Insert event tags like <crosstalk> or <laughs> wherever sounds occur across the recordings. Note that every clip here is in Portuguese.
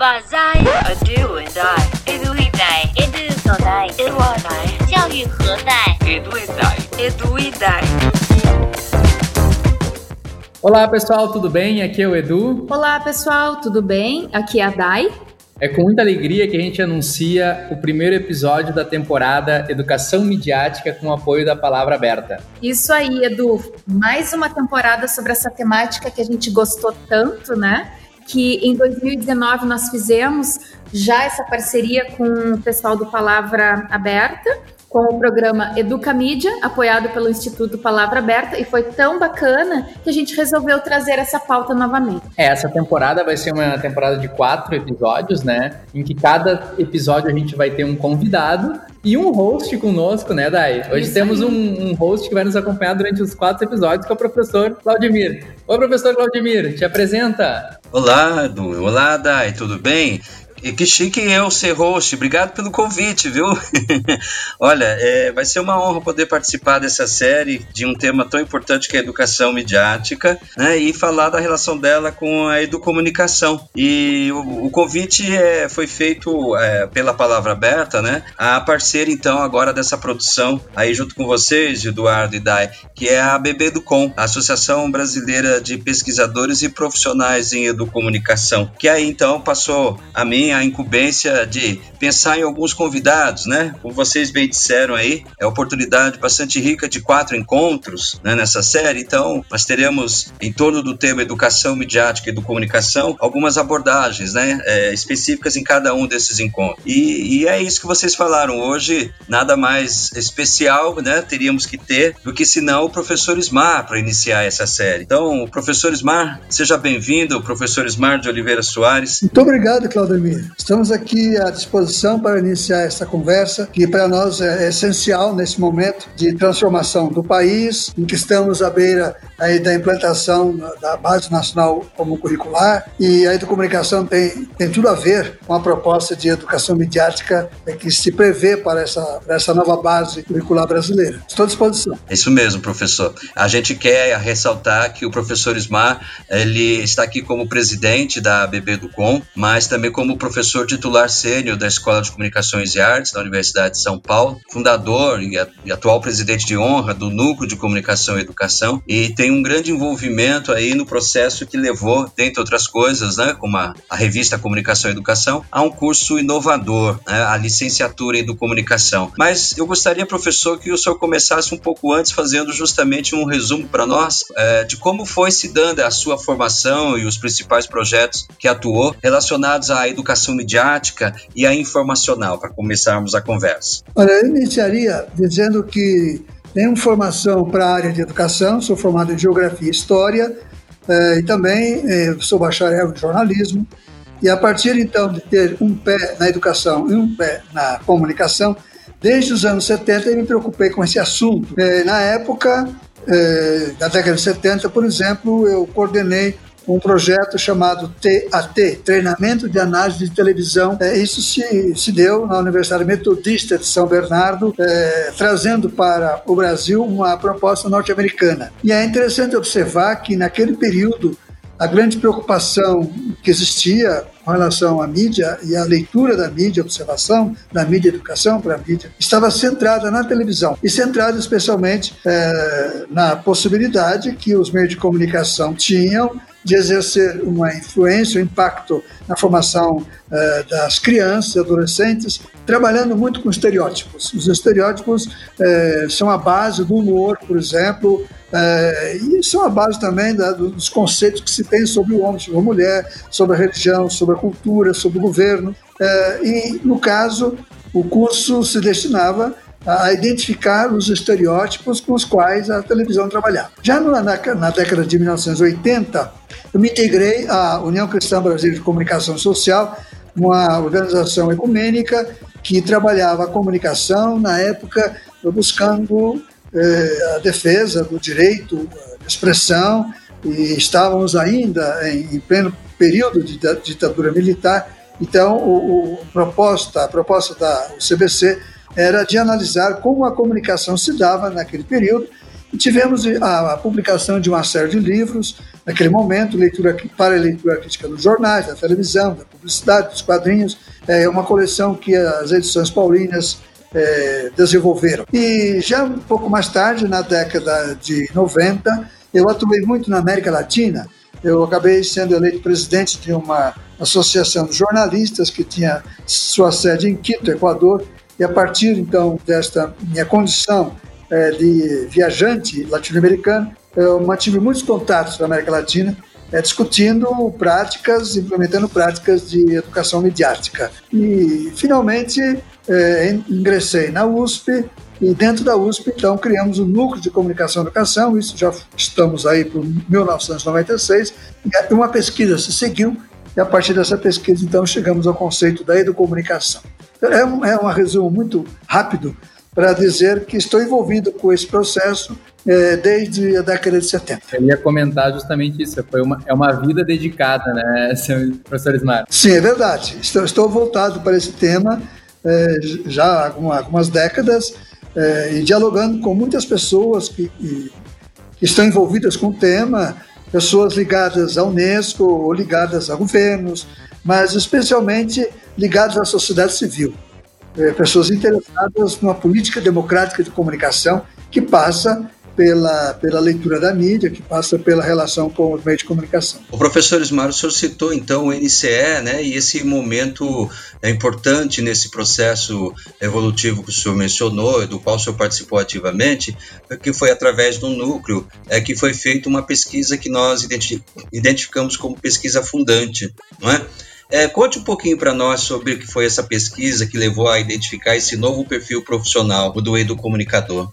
Bazai. A do and I. Edu e dai. Edu so dai. Edu a dai. 教育何代？Edu e dai. Edu e dai. Olá pessoal, tudo bem? Aqui é o Edu. Olá pessoal, tudo bem? Aqui é a Dai. É com muita alegria que a gente anuncia o primeiro episódio da temporada Educação Midiática com o apoio da Palavra Aberta. Isso aí, Edu. Mais uma temporada sobre essa temática que a gente gostou tanto, né? Que em 2019 nós fizemos já essa parceria com o pessoal do Palavra Aberta com o programa Educa Mídia, apoiado pelo Instituto Palavra Aberta, e foi tão bacana que a gente resolveu trazer essa pauta novamente. É, essa temporada vai ser uma temporada de quatro episódios, né? Em que cada episódio a gente vai ter um convidado e um host conosco, né, Dai? Hoje Isso temos um, um, host que vai nos acompanhar durante os quatro episódios, que é o professor Claudimir. Oi, professor Claudimir, te apresenta. Olá, Du. Olá, Dai, tudo bem? E que chique eu ser host. Obrigado pelo convite, viu? <laughs> Olha, é, vai ser uma honra poder participar dessa série de um tema tão importante que é a educação midiática, né? E falar da relação dela com a educomunicação. E o, o convite é, foi feito é, pela Palavra Aberta, né? A parceira, então, agora dessa produção, aí junto com vocês, Eduardo e Dai, que é a BB do Com, a Associação Brasileira de Pesquisadores e Profissionais em Educomunicação, que aí, então, passou a mim a incumbência de pensar em alguns convidados, né? Como vocês bem disseram aí, é oportunidade bastante rica de quatro encontros né, nessa série. Então, nós teremos, em torno do tema educação midiática e do comunicação, algumas abordagens né, é, específicas em cada um desses encontros. E, e, é isso que vocês falaram. Hoje, nada mais especial né, teríamos que ter do que senão o professor Ismar para iniciar essa série. Então, professor Ismar, seja bem-vindo, professor Ismar de Oliveira Soares. Muito obrigado, Claudemir. Estamos aqui à disposição para iniciar essa conversa, que para nós é essencial nesse momento de transformação do país, em que estamos à beira aí da implantação da Base Nacional como curricular, e a educomunicação tem, tem tudo a ver com a proposta de educação midiática que se prevê para essa, para essa nova base curricular brasileira. Estou à disposição. É isso mesmo, professor. A gente quer ressaltar que o professor Ismar ele está aqui como presidente da BB do Com, mas também como professor professor titular sênior da Escola de Comunicações e Artes da Universidade de São Paulo, fundador e, atual presidente de honra do Núcleo de Comunicação e Educação, e tem um grande envolvimento aí no processo que levou, dentre outras coisas, né, como a, a revista Comunicação e Educação, a um curso inovador, né, a licenciatura em Comunicação. Mas eu gostaria, professor, que o senhor começasse um pouco antes, fazendo justamente um resumo para nós é, de como foi se dando a sua formação e os principais projetos que atuou relacionados à educação comunicação midiática e a informacional, para começarmos a conversa? Olha, eu iniciaria dizendo que tenho formação para a área de educação, sou formado em Geografia e História, eh, e também eh, sou bacharel em jornalismo. E a partir então de ter um pé na educação e um pé na comunicação, desde os anos 70 eu me preocupei com esse assunto. Eh, na época, da década de 70, por exemplo, eu coordenei um projeto chamado TAT, Treinamento de Análise de Televisão. É, isso se, se deu na Universidade Metodista de São Bernardo, é, trazendo para o Brasil uma proposta norte-americana. E é interessante observar que naquele período a grande preocupação que existia com relação à mídia e à leitura da mídia, observação da mídia educação para a mídia, estava centrada na televisão e centrada especialmente é, na possibilidade que os meios de comunicação tinham de exercer uma influência, um impacto na formação uh, das crianças e adolescentes, trabalhando muito com estereótipos. Os estereótipos uh, são a base do humor, por exemplo, uh, e são a base também da, dos conceitos que se tem sobre o homem, sobre a mulher, sobre a religião, sobre a cultura, sobre o governo. e, no caso, o curso se destinava a identificar os estereótipos com os quais a televisão trabalhava. Já na, na década de 1980, eu me integrei à União Cristã Brasileira de Comunicação Social, uma organização ecumênica que trabalhava a comunicação, na época, buscando eh, a defesa do direito de expressão, e estávamos ainda em, em pleno período de ditadura militar, então o, o proposta, a proposta da CBC era de analisar como a comunicação se dava naquele período, e tivemos a, a publicação de uma série de livros, naquele momento, leitura para leitura crítica nos jornais, da televisão, da publicidade, dos quadrinhos. É uma coleção que as edições paulinas é, desenvolveram. E já um pouco mais tarde, na década de 90, eu atuei muito na América Latina. Eu acabei sendo eleito presidente de uma associação de jornalistas que tinha sua sede em Quito, Equador, e a partir então desta minha condição é, de viajante latino-americano, eu mantive muitos contatos na América Latina, é, discutindo práticas, implementando práticas de educação midiática. E, finalmente, é, ingressei na USP e dentro da USP, então, criamos o Núcleo de Comunicação e Educação, isso já estamos aí para 1996, e uma pesquisa se seguiu, e a partir dessa pesquisa, então, chegamos ao conceito da educomunicação. É um, é um resumo muito rápido para dizer que estou envolvido com esse processo é, desde a década de 70. Eu ia comentar justamente isso, foi uma, é uma vida dedicada, né, professor Ismar? Sim, é verdade. Estou, estou voltado para esse tema é, já há algumas décadas é, e dialogando com muitas pessoas que, que, estão envolvidas com o tema, pessoas ligadas à Unesco ou ligadas a governos, mas especialmente ligadas à sociedade civil. É, pessoas interessadas numa política democrática de comunicação que passa pela, pela leitura da mídia, que passa pela relação com os meios de comunicação. O professor Ismar, o senhor citou então o NCE, né, e esse momento é importante nesse processo evolutivo que o senhor mencionou, do qual o senhor participou ativamente, que foi através do núcleo, é que foi feita uma pesquisa que nós identificamos como pesquisa fundante, não é? É, conte um pouquinho para nós sobre o que foi essa pesquisa que levou a identificar esse novo perfil profissional do educomunicador.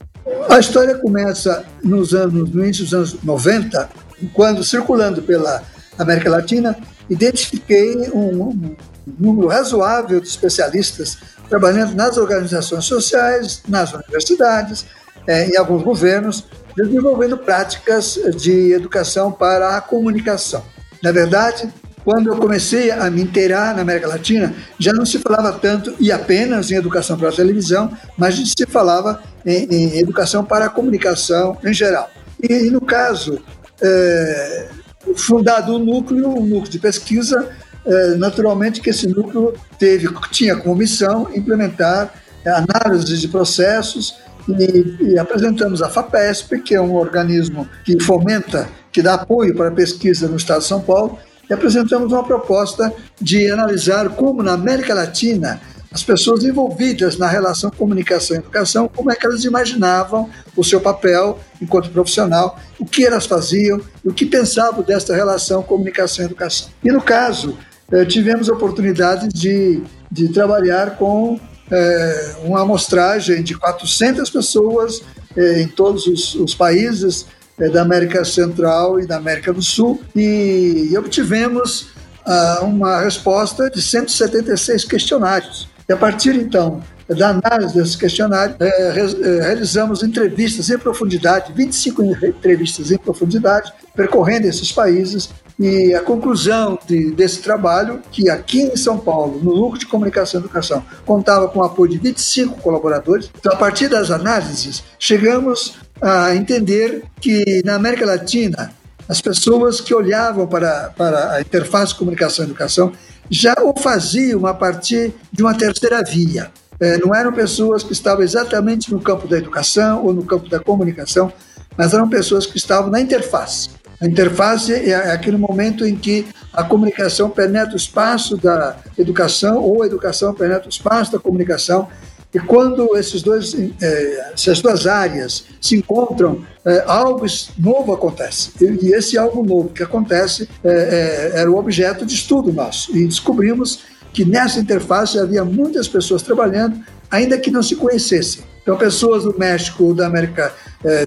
A história começa nos anos, no início dos anos 90, quando, circulando pela América Latina, identifiquei um, um número razoável de especialistas trabalhando nas organizações sociais, nas universidades, é, em alguns governos, desenvolvendo práticas de educação para a comunicação. Na verdade, quando eu comecei a me inteirar na América Latina, já não se falava tanto e apenas em educação para a televisão, mas se falava em, em educação para a comunicação em geral. E, e no caso, é, fundado um núcleo, um núcleo de pesquisa, é, naturalmente que esse núcleo teve, tinha como missão implementar análise de processos e, e, apresentamos a FAPESP, que é um organismo que fomenta, que dá apoio para a pesquisa no Estado de São Paulo, e apresentamos uma proposta de analisar como na América Latina as pessoas envolvidas na relação comunicação e educação, como é que elas imaginavam o seu papel enquanto profissional, o que elas faziam o que pensavam desta relação comunicação e educação. E no caso, eh, tivemos a oportunidade de, de trabalhar com eh, uma amostragem de 400 pessoas eh, em todos os, os países é, da América Central e da América do Sul e obtivemos ah, uma resposta de 176 questionários. E a partir então da análise desses questionários, é, realizamos entrevistas em profundidade, 25 entrevistas em profundidade, percorrendo esses países. E a conclusão de, desse trabalho, que aqui em São Paulo, no Núcleo de Comunicação e Educação, contava com o apoio de 25 colaboradores. Então, a partir das análises, chegamos a entender que na América Latina, as pessoas que olhavam para, para a interface comunicação e educação já o faziam a partir de uma terceira via. É, não eram pessoas que estavam exatamente no campo da educação ou no campo da comunicação, mas eram pessoas que estavam na interface. A interface é aquele momento em que a comunicação penetra o espaço da educação ou a educação penetra o espaço da comunicação e quando esses dois, é, essas duas áreas se encontram, é, algo novo acontece. E esse algo novo que acontece é, era o objeto de estudo nosso. E descobrimos que nessa interface havia muitas pessoas trabalhando, ainda que não se conhecessem. Então, pessoas do México, da América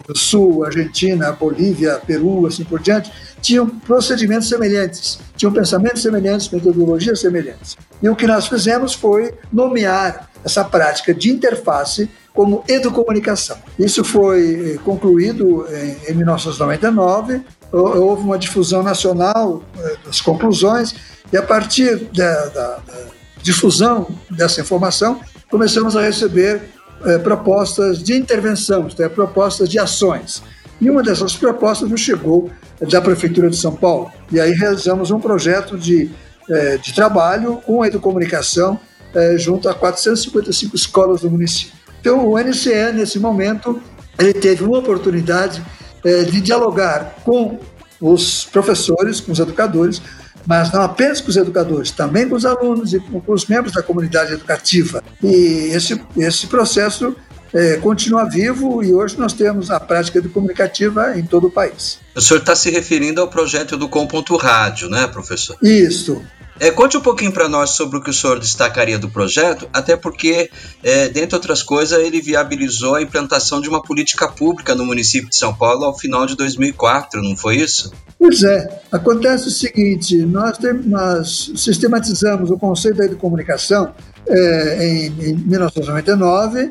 do Sul, Argentina, Bolívia, Peru, assim por diante, tinham procedimentos semelhantes, tinham pensamentos semelhantes, metodologias semelhantes. E o que nós fizemos foi nomear essa prática de interface como educomunicação. Isso foi eh, concluído em 1999, houve uma difusão nacional eh, das conclusões, e a partir da, da, da difusão dessa informação, começamos a receber eh, propostas de intervenção, isto é, propostas de ações. E uma dessas propostas nos chegou da Prefeitura de São Paulo. E aí realizamos um projeto de, é, de trabalho com a educomunicação é, junto a 455 escolas do município. Então, o NCE, nesse momento, ele teve uma oportunidade é, de dialogar com os professores, com os educadores, mas não apenas com os educadores, também com os alunos e com os membros da comunidade educativa. E esse, esse processo é, continua vivo e hoje nós temos a prática comunicativa em todo o país. O senhor está se referindo ao projeto do Com.Rádio, Rádio, né, professor? Isso. É, conte um pouquinho para nós sobre o que o senhor destacaria do projeto, até porque, é, dentre outras coisas, ele viabilizou a implantação de uma política pública no município de São Paulo ao final de 2004, não foi isso? Pois é. Acontece o seguinte: nós, tem, nós sistematizamos o conceito da comunicação é, em, em 1999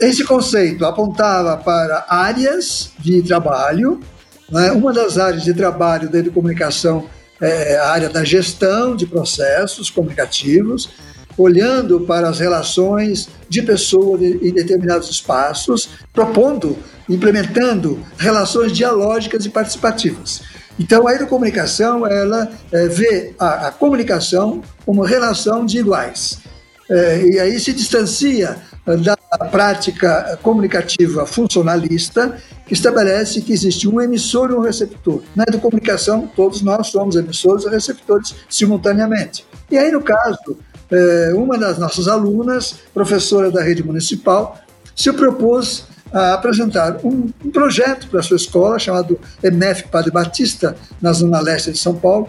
esse conceito apontava para áreas de trabalho. Né? Uma das áreas de trabalho da comunicação é a área da gestão de processos comunicativos, olhando para as relações de pessoas em determinados espaços, propondo, implementando relações dialógicas e participativas. Então, a educomunicação, ela é, vê a, a, comunicação como relação de iguais. É, e aí se distancia da prática comunicativa funcionalista, que estabelece que existe um emissor e um receptor. Na comunicação, todos nós somos emissores e receptores simultaneamente. E aí, no caso, é, uma das nossas alunas, professora da rede municipal, se propôs a apresentar um, projeto para a sua escola chamado MF Padre Batista, na zona leste de São Paulo,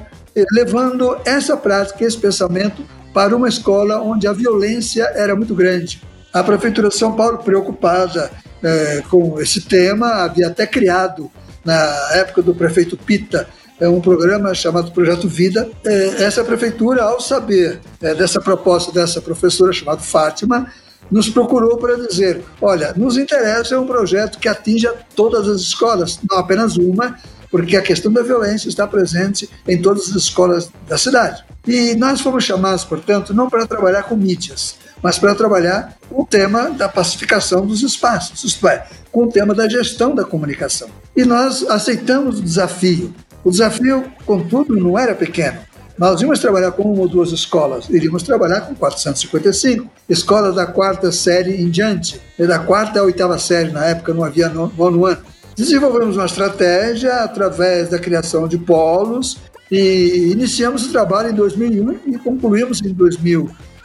levando essa prática, esse pensamento, para uma escola onde a violência era muito grande. A Prefeitura de São Paulo, preocupada é, com esse tema, havia até criado, na época do prefeito Pita, é um programa chamado Projeto Vida. É, essa prefeitura, ao saber é, dessa proposta dessa professora chamada Fátima, nos procurou para dizer: olha, nos interessa é um projeto que atinja todas as escolas, não apenas uma, porque a questão da violência está presente em todas as escolas da cidade. E nós fomos chamados, portanto, não para trabalhar com mídias, mas para trabalhar com o tema da pacificação dos espaços, isto é, com o tema da gestão da comunicação. E nós aceitamos o desafio. O desafio, contudo, não era pequeno. Nós íamos trabalhar com uma ou duas escolas, iríamos trabalhar com 455, escolas da quarta série em diante, da quarta à oitava série, na época não havia nono ano. Desenvolvemos uma estratégia através da criação de polos e iniciamos o trabalho em 2001 e concluímos em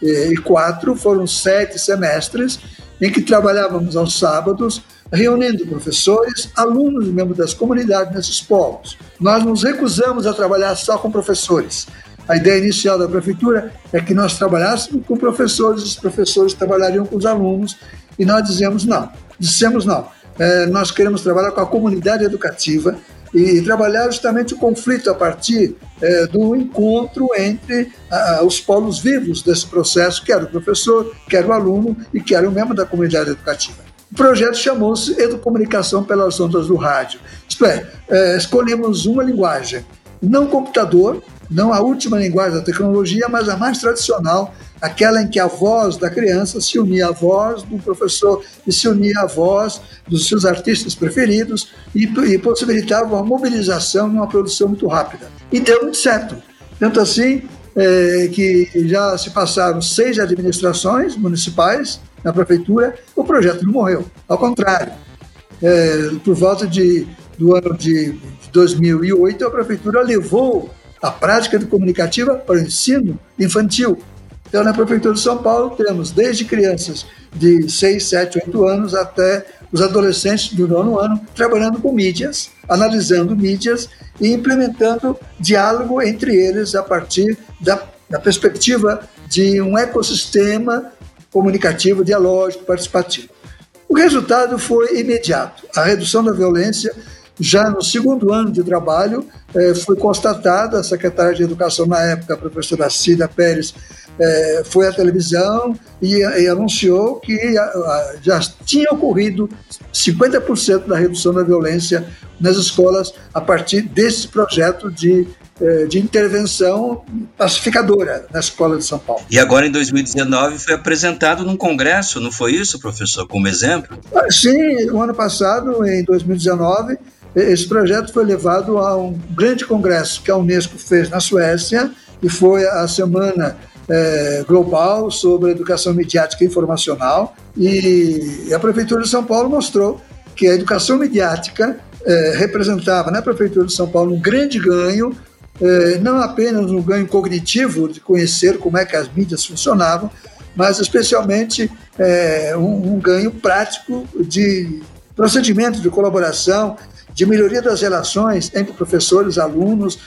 2004. Foram sete semestres em que trabalhávamos aos sábados, reunindo professores, alunos e membros das comunidades nesses polos. Nós nos recusamos a trabalhar só com professores. A ideia inicial da prefeitura é que nós trabalhássemos com professores, os professores trabalhariam com os alunos, e nós dizemos não. Dissemos não é, nós queremos trabalhar com a comunidade educativa e trabalhar justamente o conflito a partir é, do encontro entre a, os polos vivos desse processo, quer o professor, quer o aluno e quer o membro da comunidade educativa. O projeto chamou-se Educomunicação pelas Ondas do Rádio. Isto é, é, escolhemos uma linguagem, não computador, não a última linguagem da tecnologia, mas a mais tradicional, aquela em que a voz da criança se unia à voz do professor e se unia à voz dos seus artistas preferidos e, e possibilitava uma mobilização uma produção muito rápida. E deu muito certo. Tanto assim é, que já se passaram seis administrações municipais na prefeitura, o projeto não morreu. Ao contrário, é, por volta de, do ano de 2008, a prefeitura levou a prática comunicativa para o ensino infantil. Então, na Prefeitura de São Paulo, temos desde crianças de 6, 7, 8 anos até os adolescentes do nono ano trabalhando com mídias, analisando mídias e implementando diálogo entre eles a partir da, da perspectiva de um ecossistema comunicativo, dialógico, participativo. O resultado foi imediato. A redução da violência já no segundo ano de trabalho, eh, foi constatada, a secretária de Educação na época, a professora Cida Pérez, eh, foi à televisão e, e anunciou que a, já tinha ocorrido 50% da redução da violência nas escolas a partir desse projeto de eh, de intervenção pacificadora na escola de São Paulo. E agora, em 2019, foi apresentado num congresso, não foi isso, professor, como exemplo? Sim, o ano passado, em 2019, esse projeto foi levado a um grande congresso que a Unesco fez na Suécia, e foi a Semana é, Global sobre Educação Midiática e Informacional. E a Prefeitura de São Paulo mostrou que a educação midiática é, representava na Prefeitura de São Paulo um grande ganho, é, não apenas um ganho cognitivo de conhecer como é que as mídias funcionavam, mas especialmente um, um ganho prático de procedimento de colaboração, de melhoria das relações entre professores, alunos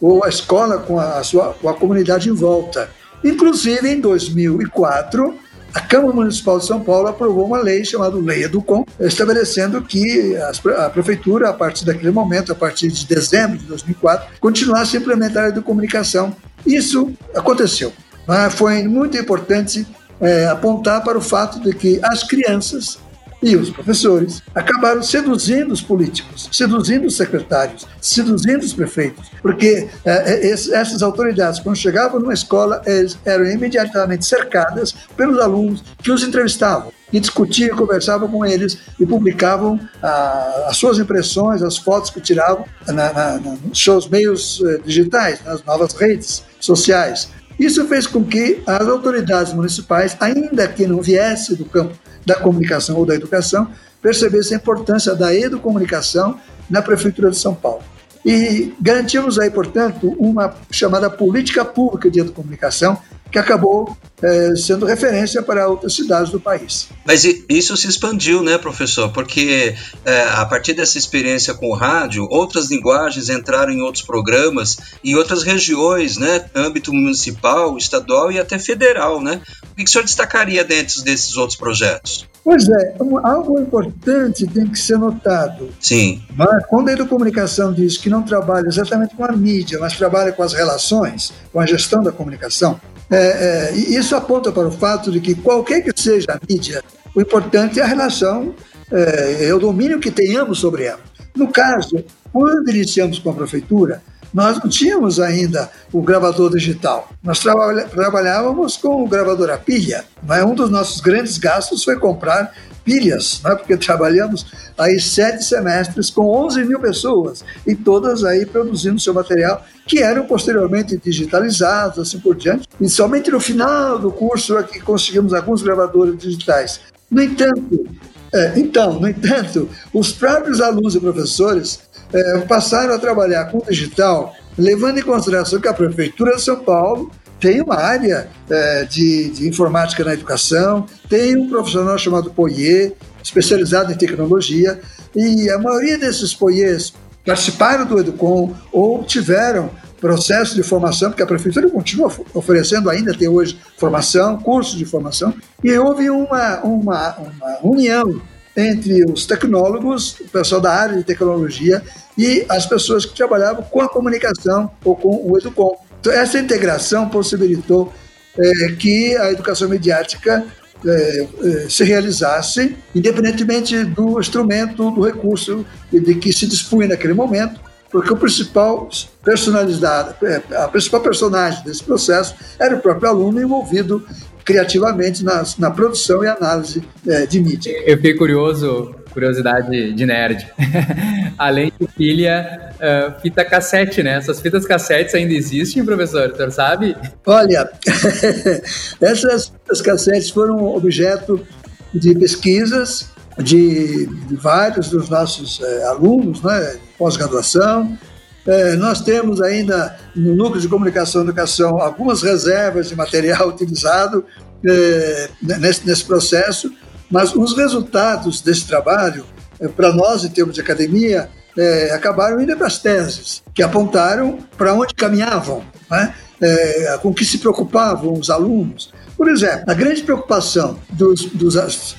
ou a escola com a, sua, com a comunidade em volta. Inclusive, em 2004, a Câmara Municipal de São Paulo aprovou uma lei chamada Lei Educom, estabelecendo que a Prefeitura, a partir daquele momento, a partir de dezembro de 2004, continuasse a implementar a educomunicação. Isso aconteceu. Mas foi muito importante é, apontar para o fato de que as crianças e os professores acabaram seduzindo os políticos, seduzindo os secretários, seduzindo os prefeitos, porque é, é essas autoridades, quando chegavam numa escola, eram imediatamente cercadas pelos alunos que os entrevistavam e discutiam, conversavam com eles e publicavam ah, as suas impressões, as fotos que tiravam na, na, nos seus meios eh, digitais, nas novas redes sociais. Isso fez com que as autoridades municipais, ainda que não viesse do campo da comunicação ou da educação, percebesse a importância da educomunicação na Prefeitura de São Paulo. E garantimos aí, portanto, uma chamada política pública de educomunicação, que acabou é, sendo referência para outras cidades do país. Mas isso se expandiu, né, professor? Porque é, a partir dessa experiência com o rádio, outras linguagens entraram em outros programas, em outras regiões, né, âmbito municipal, estadual e até federal, né? O que o senhor destacaria dentro desses outros projetos? Pois é, algo importante tem que ser notado. Sim. Mas quando a educomunicação diz que não trabalha exatamente com a mídia, mas trabalha com as relações, com a gestão da comunicação, é, é, isso aponta para o fato de que qualquer que seja a mídia, o importante é a relação, é, é o domínio que tenhamos sobre ela. No caso, quando iniciamos com a prefeitura, nós não tínhamos ainda o gravador digital. Nós trabalhávamos com o gravador a pilha. Mas um dos nossos grandes gastos foi comprar pilhas, né? porque <laughs> trabalhamos aí sete semestres com 11 mil pessoas e todas aí produzindo seu material, que eram posteriormente digitalizados, assim por diante. E somente no final do curso é que conseguimos alguns gravadores digitais. No entanto, é, então, no entanto, os próprios alunos e professores é, passaram a trabalhar com digital, levando em consideração que a Prefeitura de São Paulo tem uma área é, de, de, informática na educação, tem um profissional chamado Poyer, especializado em tecnologia, e a maioria desses Poyers participaram do Educom ou tiveram processo de formação, porque a prefeitura continua oferecendo ainda até hoje formação, cursos de formação, e houve uma, uma, uma união entre os tecnólogos, o pessoal da área de tecnologia e as pessoas que trabalhavam com a comunicação ou com o Educom. Então, essa integração possibilitou é, que a educação mediática é, é, se realizasse, independentemente do instrumento, do recurso de que se dispunha naquele momento, porque o principal personalidade, é, a principal personagem desse processo era o próprio aluno envolvido criativamente na, na produção e análise é, de mídia. Eu fiquei curioso, curiosidade de nerd. <laughs> Além de pilha, uh, fita cassete, né? Essas fitas cassetes ainda existem, professor? O sabe? Olha, <laughs> essas fitas cassetes foram objeto de pesquisas de, de vários dos nossos é, alunos, né? Pós-graduação, é, nós temos ainda no núcleo de comunicação e educação algumas reservas de material <laughs> utilizado é, nesse, nesse, processo, mas os resultados desse trabalho, é, para nós, em termos de academia, é, acabaram indo para as teses, que apontaram para onde caminhavam, né? É, com que se preocupavam os alunos. Por exemplo, a grande preocupação dos, dos,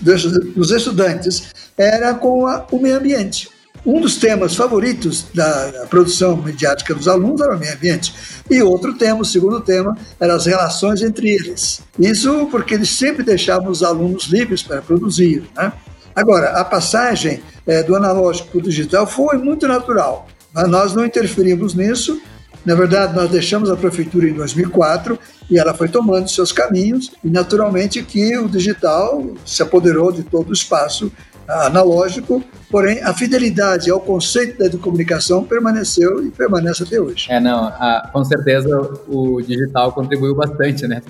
dos estudantes era com a, o meio ambiente. Um dos temas favoritos da produção mediática dos alunos era o meio ambiente. E outro tema, o segundo tema, eram as relações entre eles. Isso porque eles sempre deixavam os alunos livres para produzir. Né? Agora, a passagem é, do analógico para o digital foi muito natural. Nós não interferimos nisso. Na verdade, nós deixamos a prefeitura em 2004 e ela foi tomando seus caminhos. E, naturalmente, que o digital se apoderou de todo o espaço analógico, porém a fidelidade ao conceito da comunicação permaneceu e permanece até hoje. É, não, a, com certeza o digital contribuiu bastante, né?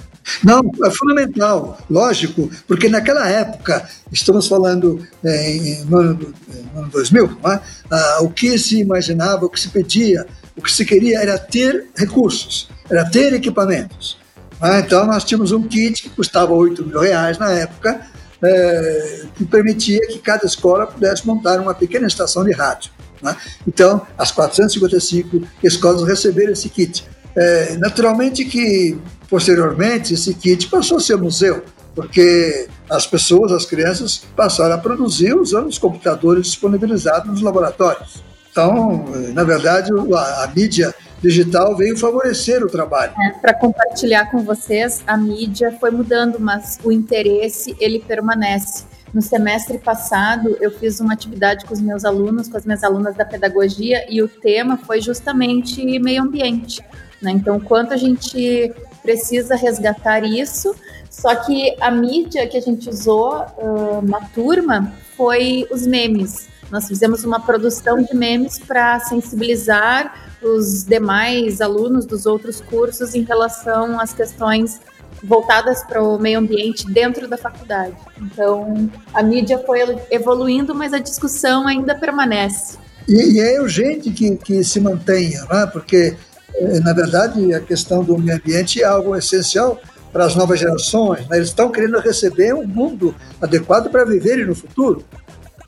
Não, é fundamental, lógico, porque naquela época, estamos falando é, em, no, ano, no ano 2000, é? ah, o que se imaginava, o que se pedia, o que se queria era ter recursos, era ter equipamentos. É? Então nós tínhamos um kit que custava 8 mil reais na época, é, que permitia que cada escola pudesse montar uma pequena estação de rádio. Né? Então, as 455 escolas receberam esse kit. É, naturalmente que, posteriormente, esse kit passou a ser museu, porque as pessoas, as crianças, passaram a produzir usando os computadores disponibilizados nos laboratórios. Então, na verdade, a, a mídia digital veio favorecer o trabalho. É, Para compartilhar com vocês, a mídia foi mudando, mas o interesse ele permanece. No semestre passado, eu fiz uma atividade com os meus alunos, com as minhas alunas da pedagogia, e o tema foi justamente meio ambiente. Né? Então, quanto a gente precisa resgatar isso, só que a mídia que a gente usou uh, na turma foi os memes. Nós fizemos uma produção de memes para sensibilizar os demais alunos dos outros cursos em relação às questões voltadas para o meio ambiente dentro da faculdade. Então, a mídia foi evoluindo, mas a discussão ainda permanece. E, e é urgente que, que se mantenha, né? porque, eh, na verdade, a questão do meio ambiente é algo essencial para as novas gerações. Né? Eles estão querendo receber um mundo adequado para viverem no futuro.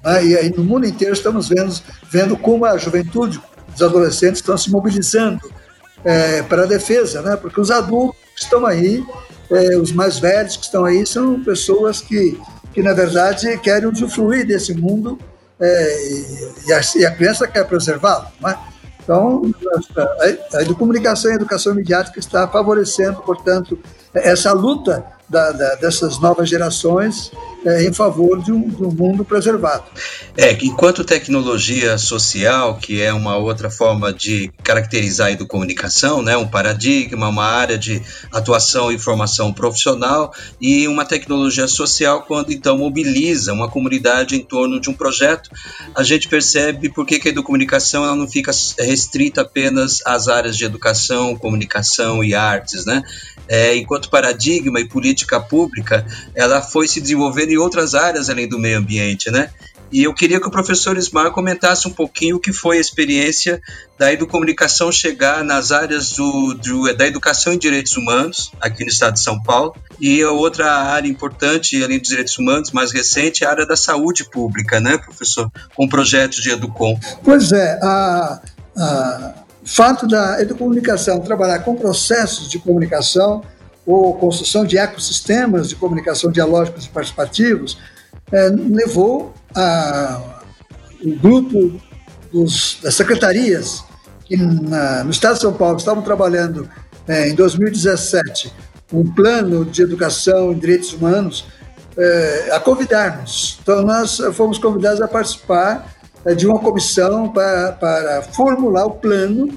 Né? E aí, no mundo inteiro, estamos vendo, vendo como a juventude, os adolescentes estão se mobilizando é, para a defesa, né? porque os adultos que estão aí, é, os mais velhos que estão aí, são pessoas que, que na verdade, querem usufruir desse mundo é, e, a, e, a, criança quer preservá-lo. Né? Então, a, a, comunicação e a educação midiática está favorecendo, portanto, essa luta da, da, dessas novas gerações é, em favor de um, de um, mundo preservado. É, enquanto tecnologia social, que é uma outra forma de caracterizar a educomunicação, né, um paradigma, uma área de atuação e formação profissional, e uma tecnologia social quando então mobiliza uma comunidade em torno de um projeto, a gente percebe por que a educomunicação ela não fica restrita apenas às áreas de educação, comunicação e artes, né? É, enquanto paradigma e política pública, ela foi se desenvolvendo em outras áreas além do meio ambiente, né? E eu queria que o professor Ismar comentasse um pouquinho o que foi a experiência da educomunicação chegar nas áreas do, do, da educação em direitos humanos, aqui no estado de São Paulo. E outra área importante, além dos direitos humanos, mais recente, é a área da saúde pública, né, professor? Com projetos de Educom. Pois é, a, a fato da educomunicação trabalhar com processos de comunicação ou construção de ecossistemas de comunicação dialógicos e participativos é, levou a, o grupo dos, das secretarias que na, no Estado de São Paulo estavam trabalhando é, em 2017 um plano de educação em direitos humanos é, a convidar-nos. Então, nós fomos convidados a participar de uma comissão para, para formular o plano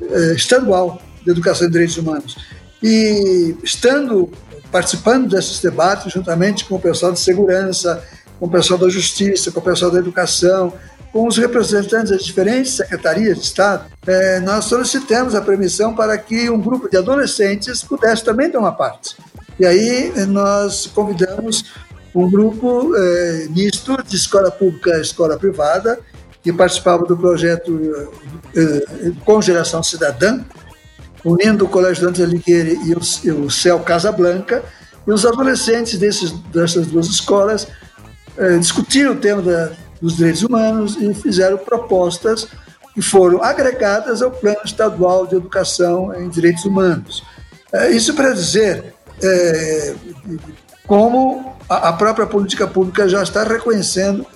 eh, estadual de educação e direitos humanos. E estando participando desses debates, juntamente com o pessoal de segurança, com o pessoal da justiça, com o pessoal da educação, com os representantes das diferentes secretarias de Estado, eh, nós solicitamos a permissão para que um grupo de adolescentes pudesse também tomar parte. E aí nós convidamos um grupo é, misto de escola pública e escola privada, que participava do projeto é, com geração cidadã, unindo o Colégio Dante Alighieri e o, o CEL Casablanca, e os adolescentes desses, dessas duas escolas é, discutiram o tema da, dos direitos humanos e fizeram propostas que foram agregadas ao Plano Estadual de Educação em Direitos Humanos. isso para dizer como a própria política pública já está reconhecendo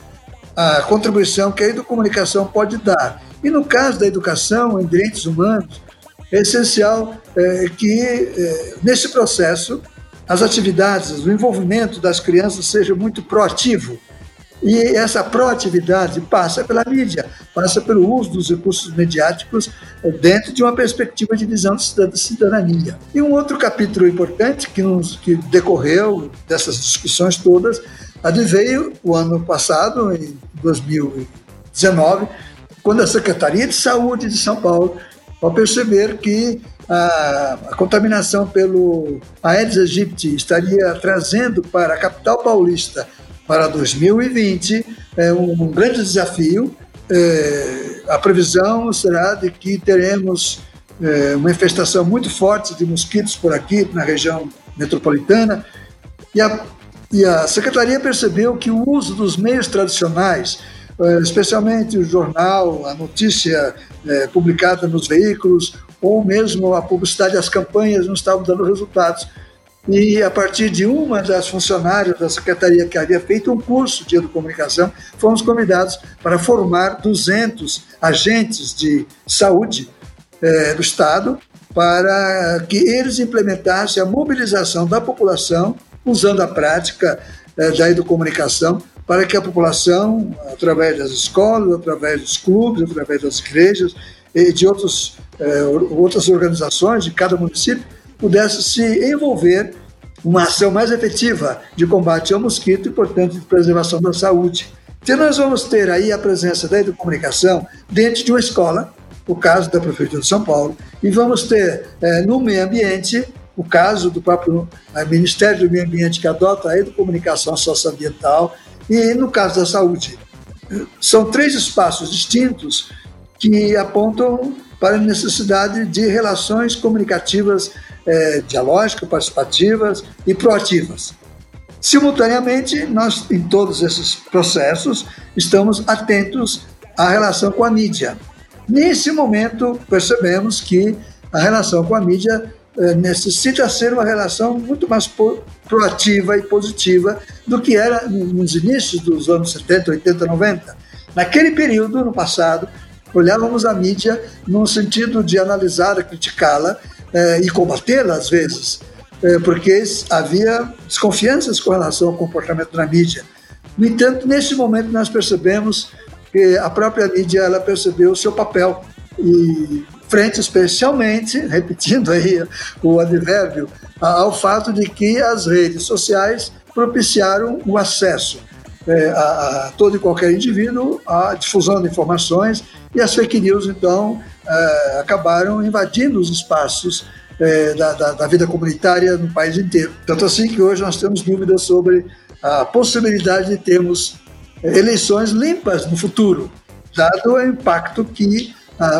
a contribuição que a educomunicação pode dar. E no caso da educação em direitos humanos, é essencial é, que, é, nesse processo, as atividades, o envolvimento das crianças seja muito proativo, e essa proatividade passa pela mídia, passa pelo uso dos recursos mediáticos dentro de uma perspectiva de visão de cidadania. E um outro capítulo importante que, nos, que decorreu dessas discussões todas adveio o ano passado, em 2019, quando a Secretaria de Saúde de São Paulo, ao perceber que a, a contaminação pelo Aedes aegypti estaria trazendo para a capital paulista para 2020 é um, grande desafio. É, a previsão será de que teremos é, uma infestação muito forte de mosquitos por aqui, na região metropolitana, e a, e a secretaria percebeu que o uso dos meios tradicionais, é, especialmente o jornal, a notícia é, publicada nos veículos, ou mesmo a publicidade, as campanhas não estavam dando resultados. E a partir de uma das funcionárias da secretaria que havia feito um curso de educomunicação, fomos convidados para formar 200 agentes de saúde é, do Estado para que eles implementassem a mobilização da população usando a prática é, da educomunicação para que a população, através das escolas, através dos clubes, através das igrejas e de outros, é, outras organizações de cada município, pudesse se envolver uma ação mais efetiva de combate ao mosquito e, portanto, de preservação da saúde. Então, nós vamos ter aí a presença da educomunicação dentro de uma escola, o caso da Prefeitura de São Paulo, e vamos ter é, no meio ambiente o caso do próprio é, Ministério do Meio Ambiente que adota a educomunicação socioambiental e no caso da saúde. São três espaços distintos que apontam para a necessidade de relações comunicativas é, dialógicas, participativas e proativas. Simultaneamente, nós, em todos esses processos, estamos atentos à relação com a mídia. Nesse momento, percebemos que a relação com a mídia eh, necessita ser uma relação muito mais proativa e positiva do que era nos inícios dos anos 70, 80, 90. Naquele período, no passado, olhávamos a mídia no sentido de analisá-la, criticá-la eh, e combatê-la às vezes, eh, porque havia desconfianças com relação ao comportamento da mídia. No entanto, nesse momento nós percebemos que a própria mídia ela percebeu o seu papel e frente especialmente, <laughs> repetindo aí o advérbio, ao fato de que as redes sociais propiciaram o acesso é, a, a, todo e qualquer indivíduo à difusão de informações e as fake news, então, é, acabaram invadindo os espaços é, da, da, da, vida comunitária no país inteiro. Tanto assim que hoje nós temos dúvidas sobre a possibilidade de termos eleições limpas no futuro, dado o impacto que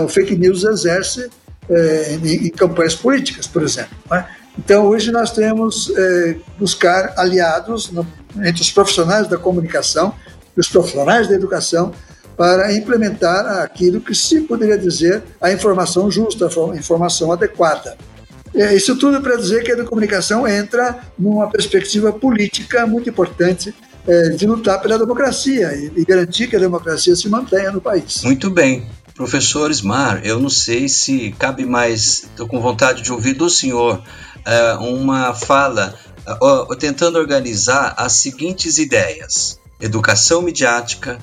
o fake news exerce é, em, em, campanhas políticas, por exemplo. Né? Então, hoje nós temos é, buscar aliados no, entre os profissionais da comunicação e os profissionais da educação para implementar aquilo que se poderia dizer a informação justa, a informação adequada. É, isso tudo para dizer que a comunicação entra numa perspectiva política muito importante é, de lutar pela democracia e, e garantir que a democracia se mantenha no país. Muito bem. Professor Ismar, eu não sei se cabe mais, estou com vontade de ouvir do senhor é, uma fala tentando organizar as seguintes ideias: educação midiática,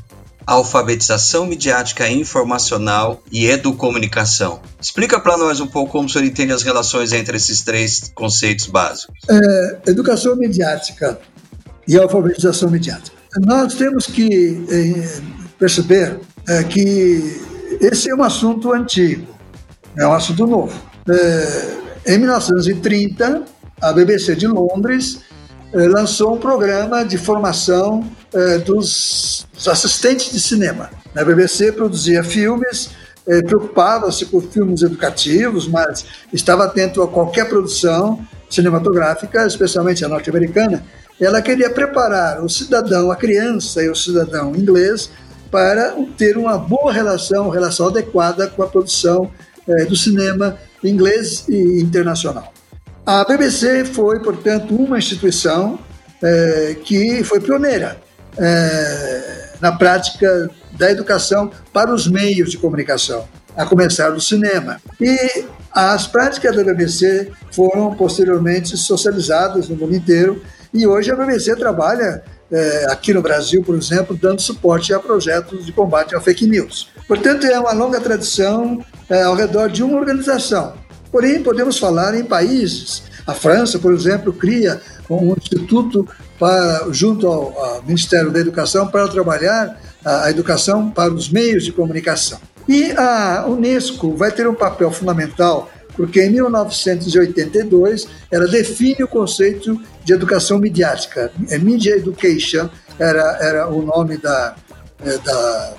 alfabetização midiática informacional e educomunicação. Explica para nós um pouco como o senhor entende as relações entre esses três conceitos básicos. É, educação midiática e alfabetização midiática. Nós temos que é, perceber é, que esse é um assunto antigo, é um assunto novo. É, em 1930, a BBC de Londres eh, lançou um programa de formação eh, dos, dos, assistentes de cinema. A BBC produzia filmes, eh, preocupava-se com filmes educativos, mas estava atento a qualquer produção cinematográfica, especialmente a norte-americana. Ela queria preparar o cidadão, a criança e o cidadão inglês para ter uma boa relação, relação adequada com a produção do cinema inglês e internacional. A BBC foi, portanto, uma instituição é, que foi pioneira é, na prática da educação para os meios de comunicação, a começar do cinema. E as práticas da BBC foram posteriormente socializadas no mundo inteiro e hoje a BBC trabalha é, aqui no Brasil, por exemplo, dando suporte a projetos de combate ao fake news. Portanto, é uma longa tradição é, ao redor de uma organização. Porém, podemos falar em países. A França, por exemplo, cria um instituto para, junto ao, ao Ministério da Educação para trabalhar a, a educação para os meios de comunicação. E a Unesco vai ter um papel fundamental porque em 1982 ela define o conceito de educação midiática. É Media Education era, era o nome da, é, da,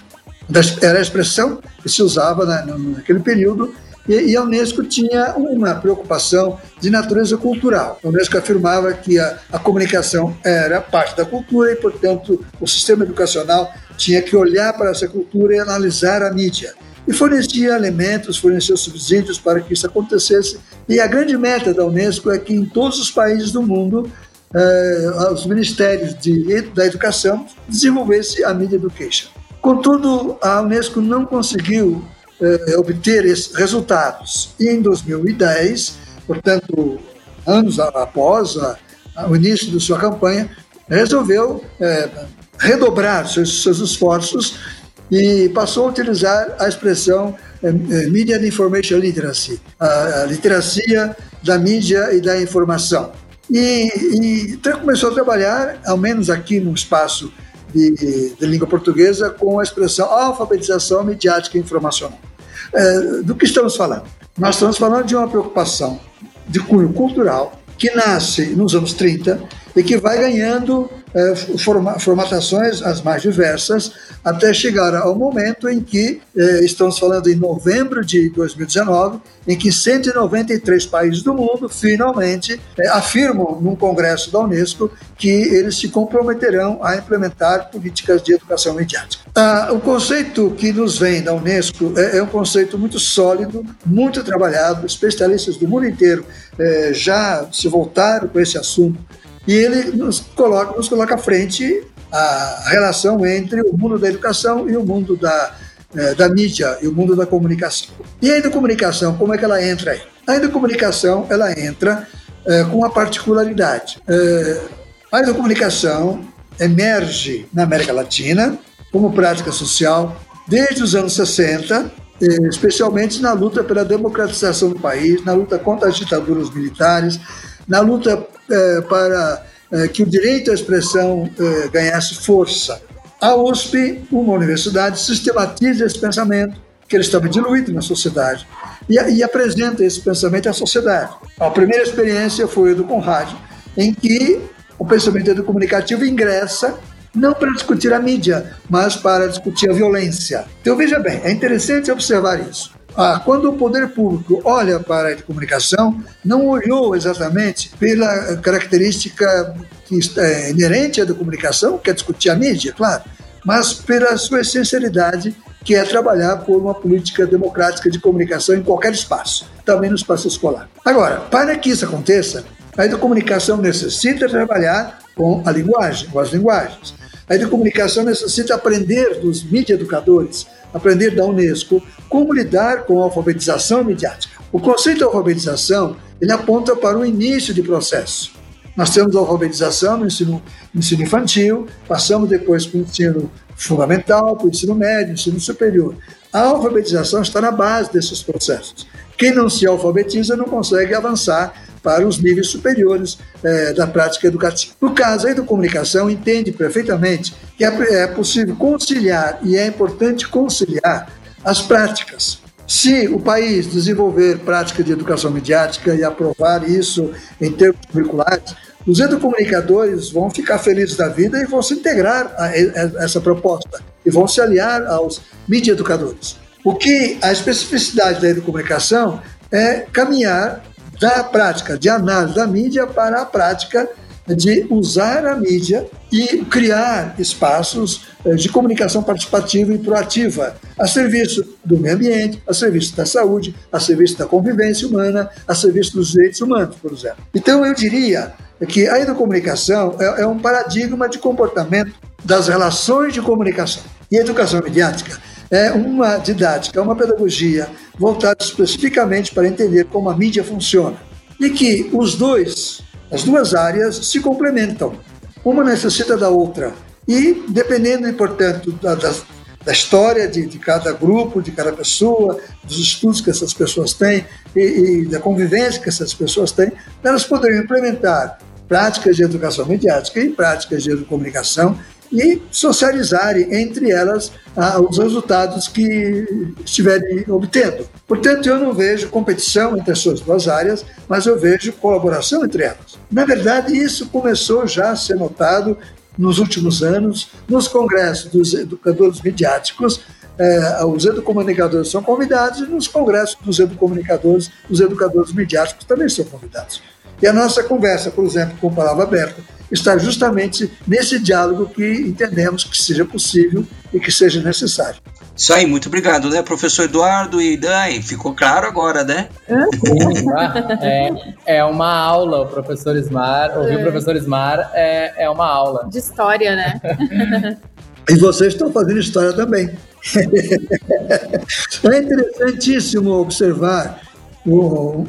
da, era a expressão que se usava na, naquele período e, a Unesco tinha uma preocupação de natureza cultural. A Unesco afirmava que a, a comunicação era parte da cultura e, portanto, o sistema educacional tinha que olhar para essa cultura e analisar a mídia e fornecia elementos, fornecia subsídios para que isso acontecesse. E a grande meta da Unesco é que em todos os países do mundo eh, os ministérios de, da educação desenvolvessem a Media Education. Contudo, a Unesco não conseguiu eh, obter esses resultados. E em 2010, portanto, anos após a, a, o início de sua campanha, resolveu eh, redobrar seus, seus esforços e passou a utilizar a expressão eh, Media and Information Literacy, a, literacia da mídia e da informação. E, e começou a trabalhar, ao menos aqui no espaço de, de língua portuguesa, com a expressão alfabetização mediática e informacional. É, do que estamos falando? Nós estamos falando de uma preocupação de cunho cultural que nasce nos anos 30 e que vai ganhando é, formatações as mais diversas, até chegar ao momento em que, é, estamos falando em novembro de 2019, em que 193 países do mundo finalmente é, afirmam num congresso da Unesco que eles se comprometerão a implementar políticas de educação mediática. Ah, o conceito que nos vem da Unesco é, é, um conceito muito sólido, muito trabalhado, especialistas do mundo inteiro já se voltaram com esse assunto e ele nos coloca, nos coloca à frente a relação entre o mundo da educação e o mundo da, é, da mídia e o mundo da comunicação. E a educomunicação, como é que ela entra aí? A educomunicação, ela entra é, com uma particularidade. É, a educomunicação emerge na América Latina como prática social desde os anos 60, especialmente na luta pela democratização do país, na luta contra as ditaduras militares, na luta é, para é, que o direito à expressão é, ganhasse força. A USP, uma universidade, sistematiza esse pensamento, que ele estava diluído na sociedade, e, e apresenta esse pensamento à sociedade. A primeira experiência foi a do Conrad, em que o pensamento comunicativo ingressa não para discutir a mídia, mas para discutir a violência. Então veja bem, é interessante observar isso. Ah, quando o poder público olha para a área de comunicação, não olhou exatamente pela característica é inerente à da comunicação, que é discutir a mídia, claro, mas pela sua essencialidade, que é trabalhar por uma política democrática de comunicação em qualquer espaço, também no espaço escolar. Agora, para que isso aconteça, a educomunicação necessita trabalhar com a linguagem, com as linguagens. A educomunicação necessita aprender dos mídia educadores, aprender da Unesco como lidar com a alfabetização midiática. O conceito de alfabetização ele aponta para o início de processo. Nós temos a alfabetização no ensino, no ensino infantil, passamos depois para o ensino fundamental, para o ensino médio, ensino superior. A alfabetização está na base desses processos. Quem não se alfabetiza não consegue avançar para os níveis superiores é, da prática educativa. No caso aí da comunicação, entende perfeitamente que é, é possível conciliar e é importante conciliar as práticas. Se o país desenvolver prática de educação mediática e aprovar isso em termos curriculares, os educomunicadores vão ficar felizes da vida e vão se integrar a essa proposta e vão se aliar aos mídia educadores. O que a especificidade da educomunicação é caminhar da prática de análise da mídia para a prática de usar a mídia e criar espaços eh, de comunicação participativa e proativa a serviço do meio ambiente, a serviço da saúde, a serviço da convivência humana, a serviço dos direitos humanos, por exemplo. Então, eu diria que a educomunicação é, é um paradigma de comportamento das relações de comunicação. E a educação mediática é uma didática, é uma pedagogia voltada especificamente para entender como a mídia funciona. E que os dois, as duas áreas, se complementam. Uma necessita da outra. E, dependendo, portanto, da, da, da história de, de, cada grupo, de cada pessoa, dos estudos que essas pessoas têm e, e da convivência que essas pessoas têm, elas poderiam implementar práticas de educação mediática e práticas de comunicação e socializarem entre elas ah, os resultados que estiverem obtendo. Portanto, eu não vejo competição entre as suas duas áreas, mas eu vejo colaboração entre elas. Na verdade, isso começou já a ser notado nos últimos anos nos congressos dos educadores midiáticos. Eh, os educomunicadores são convidados e nos congressos dos educomunicadores, os educadores midiáticos também são convidados. E a nossa conversa, por exemplo, com Palavra Aberta, está justamente nesse diálogo que entendemos que seja possível e que seja necessário. Isso aí, muito obrigado, né, professor Eduardo e Dai, ficou claro agora, né? é, é uma aula, o professor Ismar, ouvir o é. professor Ismar é, é uma aula. De história, né? <laughs> e vocês estão fazendo história também. <laughs> é interessantíssimo observar o,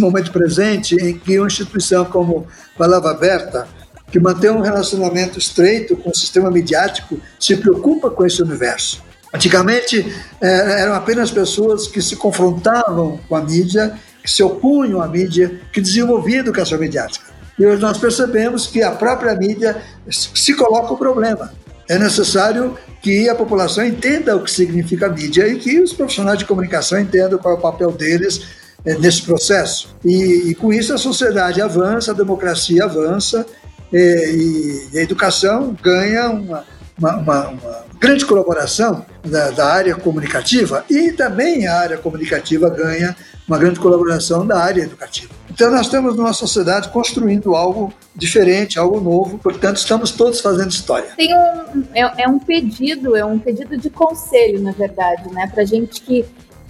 momento presente em que uma instituição como Palavra Aberta, que mantém um relacionamento estreito com o sistema midiático, se preocupa com esse universo. Antigamente é, eram apenas pessoas que se confrontavam com a mídia, que se opunham à mídia, que desenvolviam educação midiática. E hoje nós percebemos que a própria mídia se coloca o problema. É necessário que a população entenda o que significa mídia e que os profissionais de comunicação entendam qual é o papel deles é, nesse processo. E, e, com isso a sociedade avança, a democracia avança é, e, e, a educação ganha uma, uma, uma, uma grande colaboração da, da, área comunicativa e também a área comunicativa ganha uma grande colaboração da área educativa. Então nós estamos numa sociedade construindo algo diferente, algo novo, portanto estamos todos fazendo história. Tem um, é, é um pedido, é um pedido de conselho, na verdade, né, para gente que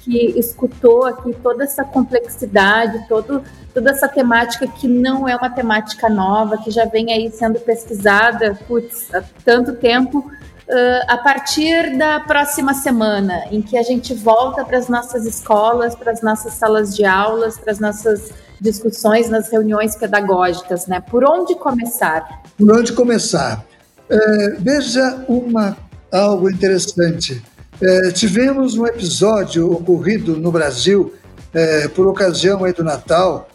que escutou aqui toda essa complexidade, todo, toda essa temática que não é uma temática nova, que já vem aí sendo pesquisada putz, há tanto tempo, uh, a partir da próxima semana, em que a gente volta para as nossas escolas, para as nossas salas de aulas, para as nossas discussões nas reuniões pedagógicas, né? Por onde começar? Por onde começar? É, veja uma algo interessante. É, tivemos um episódio ocorrido no Brasil é, por ocasião do Natal,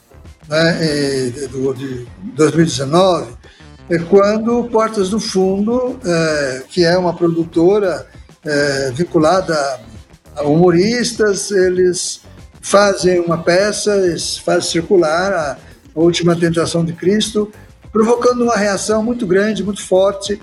né, do, de 2019, é quando Portas do Fundo, é, que é uma produtora é, vinculada a humoristas, eles fazem uma peça, eles fazem circular a, a Última Tentação de Cristo, provocando uma reação muito grande, muito forte,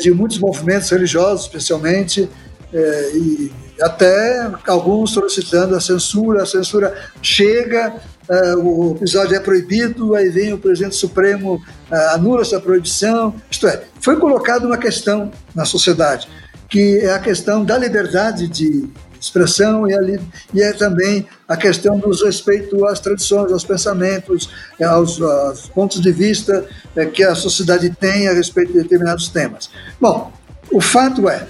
de muitos movimentos religiosos, especialmente, é, e até alguns solicitando a censura, a censura chega, é, o episódio é proibido, aí vem o presidente Supremo, é, anula essa proibição. Isto é, foi colocada uma questão na sociedade, que é a questão da liberdade de expressão e, ali, e é também a questão do respeito às tradições, aos pensamentos, aos, aos pontos de vista que a sociedade tem a respeito de determinados temas. Bom, o fato é,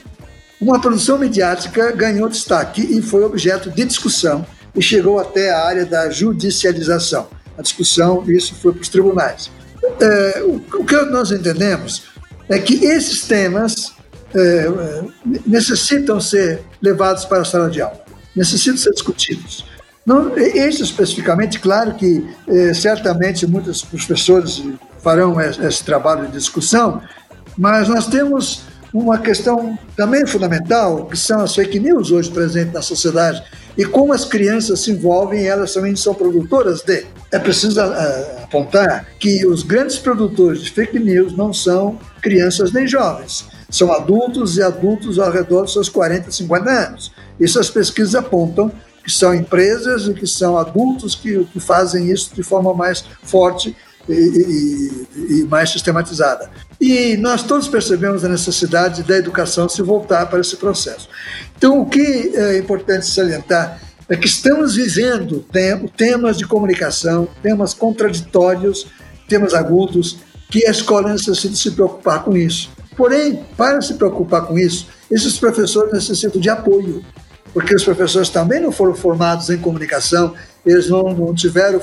uma produção midiática ganhou destaque e foi objeto de discussão e chegou até a área da judicialização. A discussão, isso foi para os tribunais. É, o, o, que nós entendemos é que esses temas é, é, necessitam ser levados para a sala de aula, necessitam ser discutidos. Não, especificamente, claro que é, certamente muitos professores farão esse, esse trabalho de discussão, mas nós temos uma questão também fundamental, que são as fake news hoje presentes na sociedade e como as crianças se envolvem, elas também são produtoras de. É preciso uh, apontar que os grandes produtores de fake news não são crianças nem jovens, são adultos e adultos ao redor dos seus 40, 50 anos. Isso as pesquisas apontam que são empresas e que são adultos que, que fazem isso de forma mais forte e, e, e mais sistematizada. E nós todos percebemos a necessidade da educação se voltar para esse processo. Então, o que é importante salientar é que estamos vivendo temas de comunicação, temas contraditórios, temas agudos, que a escola necessita se preocupar com isso. Porém, para se preocupar com isso, esses professores necessitam de apoio, porque os professores também não foram formados em comunicação, eles não, não tiveram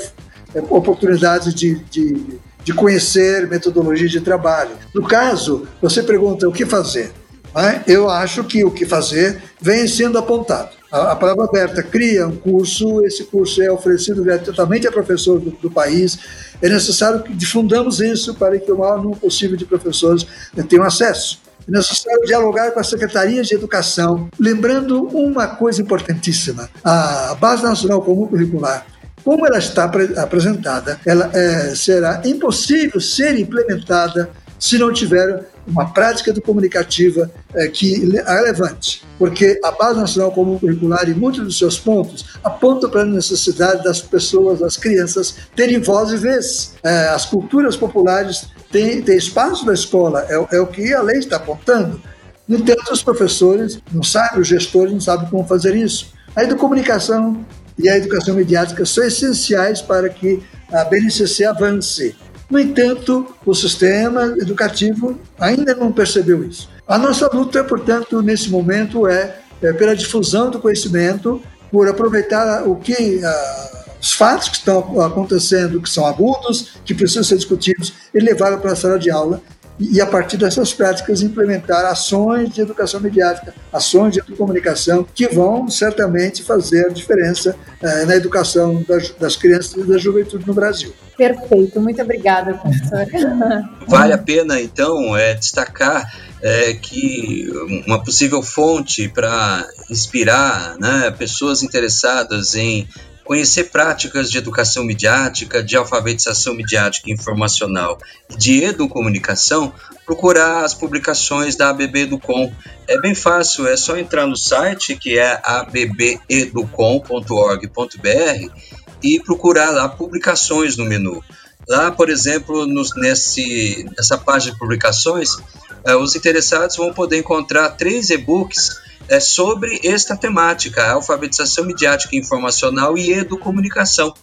é, oportunidade de, de, de conhecer metodologia de trabalho. No caso, você pergunta o que fazer. Né? Eu acho que o que fazer vem sendo apontado. A, a Palavra Aberta cria um curso, esse curso é oferecido gratuitamente a professores do, do, país. É necessário que difundamos isso para que o maior número possível de professores tenham acesso. É necessário dialogar com as secretarias de educação, lembrando uma coisa importantíssima: a Base Nacional Comum Curricular como ela está apresentada, ela é, será impossível ser implementada se não tiver uma prática do comunicativa é, que a relevante, porque a Base Nacional Comum Curricular, em muitos dos seus pontos, aponta para a necessidade das pessoas, das crianças, terem voz e vez. É, as culturas populares têm, têm espaço na escola, é, é o que a lei está apontando. No entanto, os professores não sabem, os gestores não sabem como fazer isso. A educomunicação e a educação mediática são essenciais para que a BNCC avance. No entanto, o sistema educativo ainda não percebeu isso. A nossa luta, portanto, nesse momento é, é pela difusão do conhecimento, por aproveitar o que ah, os fatos que estão acontecendo, que são agudos, que precisam ser discutidos, e levá-los para a sala de aula e, a partir dessas práticas, implementar ações de educação mediática, ações de comunicação, que vão certamente fazer a diferença eh, na educação das, das crianças e da juventude no Brasil. Perfeito, muito obrigada, professora. <laughs> Vale a pena, então, é, destacar é, que uma possível fonte para inspirar né, pessoas interessadas em conhecer práticas de educação midiática, de alfabetização midiática e informacional e de educomunicação, procurar as publicações da ABB Educom. É bem fácil, é só entrar no site que é abbeducom.org.br e procurar lá publicações no menu. Lá, por exemplo, nos, nesse, nessa página de publicações, eh, os interessados vão poder encontrar três e-books é, sobre esta temática, alfabetização midiática informacional e educomunicação.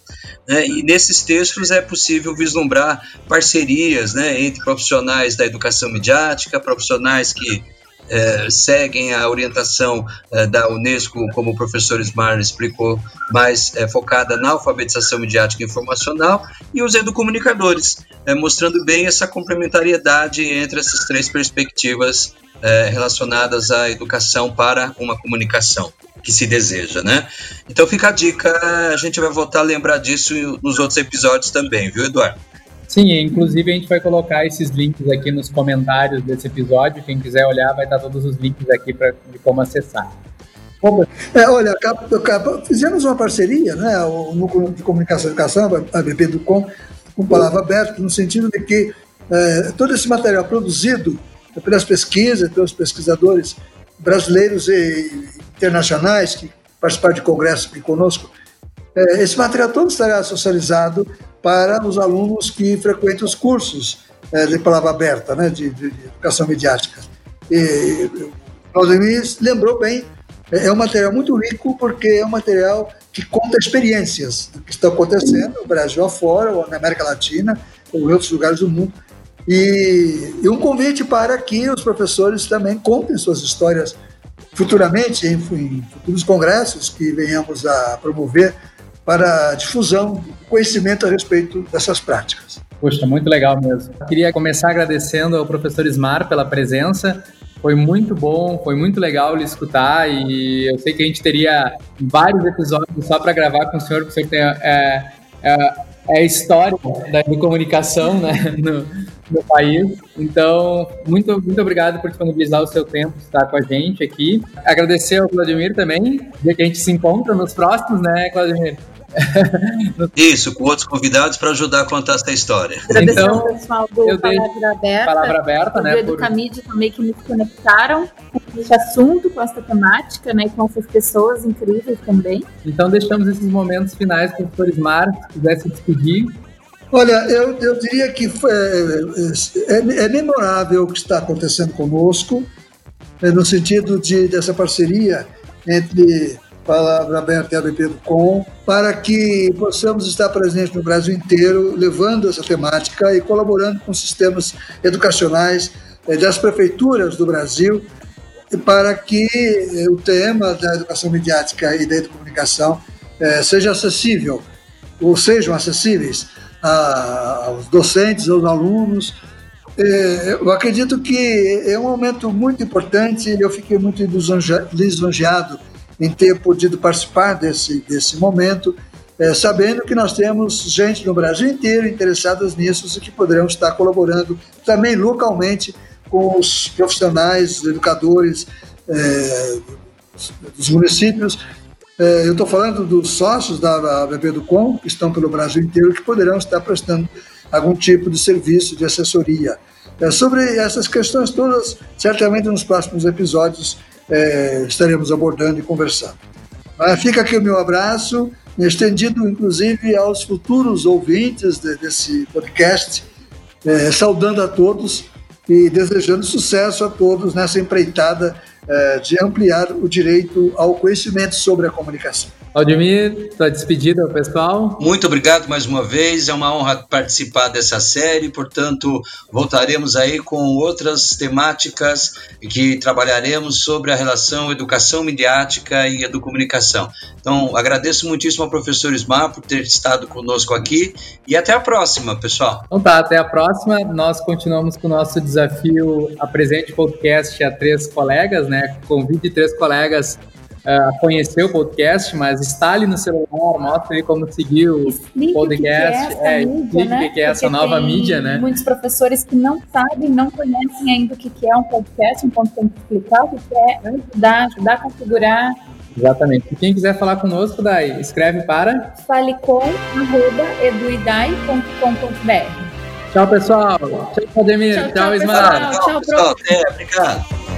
Né? E nesses textos é possível vislumbrar parcerias né, entre profissionais da educação midiática, profissionais que é, seguem a orientação é, da Unesco, como o professor Smar explicou, mais é, focada na alfabetização midiática e informacional, e os educomunicadores, é, mostrando bem essa complementariedade entre essas três perspectivas é, relacionadas à educação para uma comunicação que se deseja, né? Então fica a dica, a gente vai voltar a lembrar disso nos outros episódios também, viu, Eduardo? Sim, inclusive a gente vai colocar esses links aqui nos comentários desse episódio. Quem quiser olhar, vai estar todos os links aqui pra, de como acessar. É, olha, fizemos uma parceria, né, o Núcleo de Comunicação e Educação, a BP do Com, com palavra aberta, no sentido de que é, todo esse material produzido pelas pesquisas, pelos pesquisadores brasileiros e internacionais que participaram de congressos aqui conosco, é, esse material todo estará socializado para os alunos que frequentam os cursos é, de palavra aberta, né, de, de, educação midiática. E Claudemir lembrou bem, é, é um material muito rico porque é um material que conta experiências que está acontecendo no Brasil afora, ou na América Latina, ou em outros lugares do mundo, e, e, um convite para que os professores também contem suas histórias futuramente, em, em futuros congressos que venhamos a promover para a difusão do conhecimento a respeito dessas práticas. Poxa, muito legal mesmo. Queria começar agradecendo ao professor Ismar pela presença. Foi muito bom, foi muito legal lhe escutar e eu sei que a gente teria vários episódios só para gravar com o senhor, porque o senhor tem é, é, é a história da comunicação né, no, no, país. Então, muito, muito obrigado por disponibilizar o seu tempo, estar com a gente aqui. Agradecer ao Vladimir também, ver que a gente se encontra nos próximos, né, Vladimir? <laughs> Isso, com outros convidados para ajudar a contar essa história. <laughs> Agradecer então, ao pessoal do Palavra Aberta, Palavra Aberta né, do por... também que nos conectaram com esse assunto, com essa temática, né, com essas pessoas incríveis também. Então deixamos esses momentos finais para o professor Ismar, se quiser se despedir. Olha, eu, eu diria que foi, é, é, é memorável o que está acontecendo conosco, é, no sentido de, dessa parceria entre Palavra Aberta e ABP do Com, para que possamos estar presentes no Brasil inteiro, levando essa temática e colaborando com sistemas educacionais eh, das prefeituras do Brasil, para que eh, o tema da educação midiática e da comunicação eh, seja acessível, ou sejam acessíveis aos docentes, aos alunos, eu acredito que é um momento muito importante. Eu fiquei muito lisonjeado em ter podido participar desse, desse momento, é, sabendo que nós temos gente no Brasil inteiro interessadas nisso e que poderão estar colaborando também localmente com os profissionais, educadores é, dos municípios. É, eu estou falando dos sócios da BB do Com, que estão pelo Brasil inteiro, que poderão estar prestando algum tipo de serviço de assessoria. É, sobre essas questões todas, certamente nos próximos episódios é, estaremos abordando e conversando. Mas fica aqui o meu abraço, estendido inclusive aos futuros ouvintes de, desse podcast, é, saudando a todos e desejando sucesso a todos nessa empreitada é, de ampliar o direito ao conhecimento sobre a comunicação. Aldemir, sua despedida pessoal. Muito obrigado mais uma vez, é uma honra participar dessa série, portanto, voltaremos aí com outras temáticas que trabalharemos sobre a relação educação midiática e educomunicação. Então, agradeço muitíssimo ao professor Ismar por ter estado conosco aqui e até a próxima, pessoal. Então tá, até a próxima. Nós continuamos com o nosso desafio Apresente Podcast a três colegas, né? Convide três colegas uh, conhecer o podcast, mas está ali no celular, mostra aí como seguir o explique podcast. Que é, é mídia, né? que é essa Porque nova mídia, né? Muitos professores que não sabem, não conhecem ainda o que é um podcast, então tem que explicar o que é, ajudar, ajudar a configurar. Exatamente. E quem quiser falar conosco, daí escreve para falecom.eduidai.com.br. Tchau, pessoal. Tchau, Ademir. Tchau, tchau, tchau Ismar. Tchau, tchau, pessoal. É, obrigado.